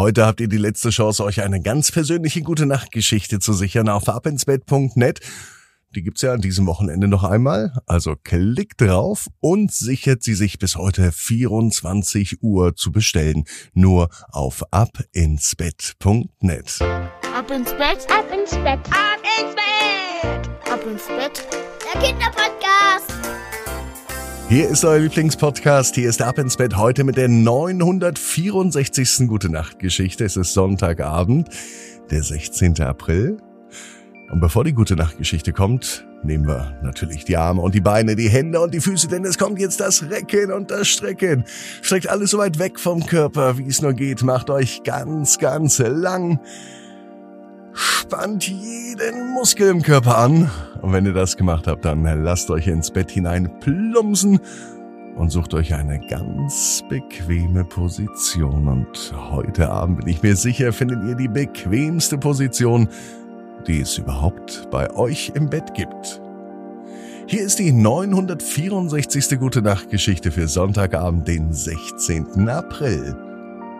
Heute habt ihr die letzte Chance, euch eine ganz persönliche gute Nachtgeschichte zu sichern auf abinsbett.net. Die gibt's ja an diesem Wochenende noch einmal. Also klickt drauf und sichert sie sich bis heute 24 Uhr zu bestellen. Nur auf abinsbett.net. Ab ins Bett, ab ins Bett, ab ins Bett, ab ins Bett. Der Kinderpodcast. Hier ist euer Lieblingspodcast. Hier ist Ab ins Bett heute mit der 964. Gute Nacht Geschichte. Es ist Sonntagabend, der 16. April. Und bevor die Gute Nacht Geschichte kommt, nehmen wir natürlich die Arme und die Beine, die Hände und die Füße, denn es kommt jetzt das Recken und das Strecken. Streckt alles so weit weg vom Körper, wie es nur geht. Macht euch ganz, ganz lang. Spannt jeden Muskel im Körper an. Und wenn ihr das gemacht habt, dann lasst euch ins Bett hinein plumpsen und sucht euch eine ganz bequeme Position. Und heute Abend bin ich mir sicher, findet ihr die bequemste Position, die es überhaupt bei euch im Bett gibt. Hier ist die 964. Gute Nacht Geschichte für Sonntagabend, den 16. April.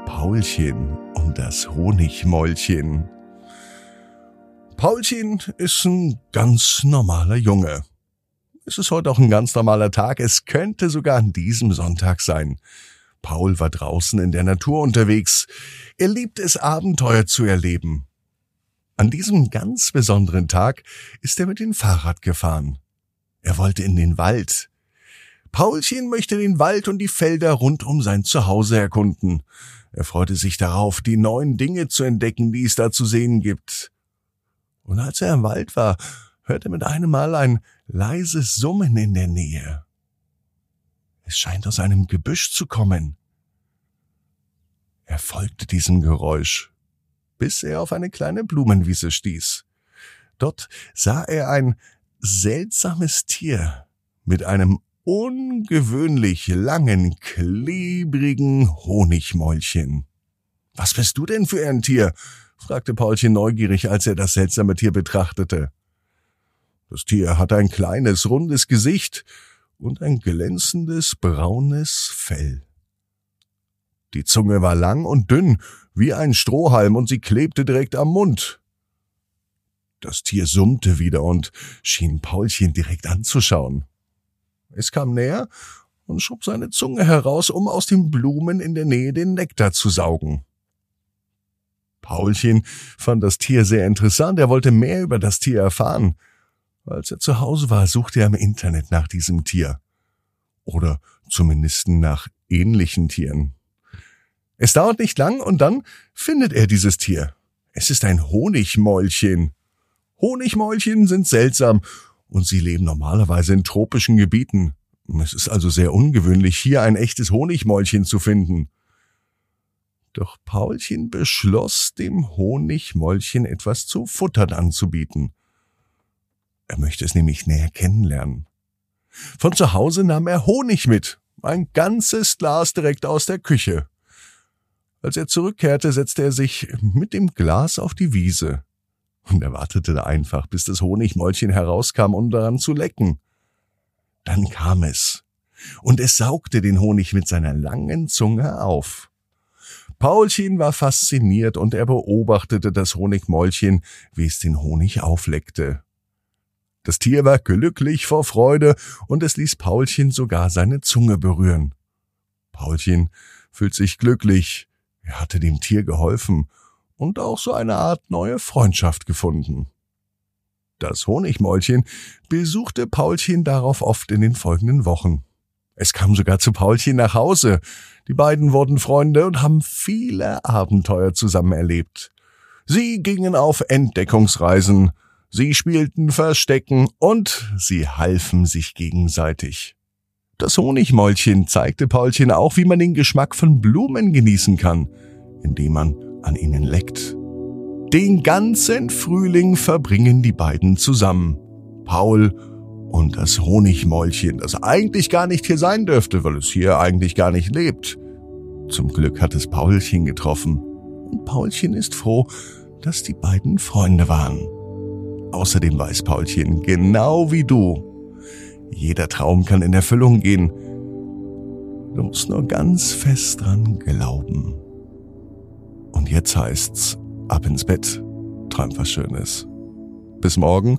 Paulchen und das Honigmäulchen. Paulchen ist ein ganz normaler Junge. Es ist heute auch ein ganz normaler Tag. Es könnte sogar an diesem Sonntag sein. Paul war draußen in der Natur unterwegs. Er liebt es, Abenteuer zu erleben. An diesem ganz besonderen Tag ist er mit dem Fahrrad gefahren. Er wollte in den Wald. Paulchen möchte den Wald und die Felder rund um sein Zuhause erkunden. Er freute sich darauf, die neuen Dinge zu entdecken, die es da zu sehen gibt. Und als er im Wald war, hörte er mit einem Mal ein leises Summen in der Nähe. Es scheint aus einem Gebüsch zu kommen. Er folgte diesem Geräusch, bis er auf eine kleine Blumenwiese stieß. Dort sah er ein seltsames Tier mit einem ungewöhnlich langen, klebrigen Honigmäulchen. Was bist du denn für ein Tier? Fragte Paulchen neugierig, als er das seltsame Tier betrachtete. Das Tier hatte ein kleines, rundes Gesicht und ein glänzendes, braunes Fell. Die Zunge war lang und dünn, wie ein Strohhalm, und sie klebte direkt am Mund. Das Tier summte wieder und schien Paulchen direkt anzuschauen. Es kam näher und schob seine Zunge heraus, um aus den Blumen in der Nähe den Nektar zu saugen. Paulchen fand das Tier sehr interessant, er wollte mehr über das Tier erfahren. Als er zu Hause war, suchte er im Internet nach diesem Tier. Oder zumindest nach ähnlichen Tieren. Es dauert nicht lang und dann findet er dieses Tier. Es ist ein Honigmäulchen. Honigmäulchen sind seltsam und sie leben normalerweise in tropischen Gebieten. Es ist also sehr ungewöhnlich, hier ein echtes Honigmäulchen zu finden. Doch Paulchen beschloss, dem Honigmäulchen etwas zu futtern anzubieten. Er möchte es nämlich näher kennenlernen. Von zu Hause nahm er Honig mit, ein ganzes Glas direkt aus der Küche. Als er zurückkehrte, setzte er sich mit dem Glas auf die Wiese und er wartete einfach, bis das Honigmäulchen herauskam, um daran zu lecken. Dann kam es, und es saugte den Honig mit seiner langen Zunge auf. Paulchen war fasziniert und er beobachtete das Honigmäulchen, wie es den Honig aufleckte. Das Tier war glücklich vor Freude und es ließ Paulchen sogar seine Zunge berühren. Paulchen fühlt sich glücklich. Er hatte dem Tier geholfen und auch so eine Art neue Freundschaft gefunden. Das Honigmäulchen besuchte Paulchen darauf oft in den folgenden Wochen. Es kam sogar zu Paulchen nach Hause. Die beiden wurden Freunde und haben viele Abenteuer zusammen erlebt. Sie gingen auf Entdeckungsreisen, sie spielten Verstecken und sie halfen sich gegenseitig. Das Honigmäulchen zeigte Paulchen auch, wie man den Geschmack von Blumen genießen kann, indem man an ihnen leckt. Den ganzen Frühling verbringen die beiden zusammen. Paul und das Honigmäulchen, das eigentlich gar nicht hier sein dürfte, weil es hier eigentlich gar nicht lebt. Zum Glück hat es Paulchen getroffen. Und Paulchen ist froh, dass die beiden Freunde waren. Außerdem weiß Paulchen, genau wie du, jeder Traum kann in Erfüllung gehen. Du musst nur ganz fest dran glauben. Und jetzt heißt's ab ins Bett, träum was Schönes. Bis morgen,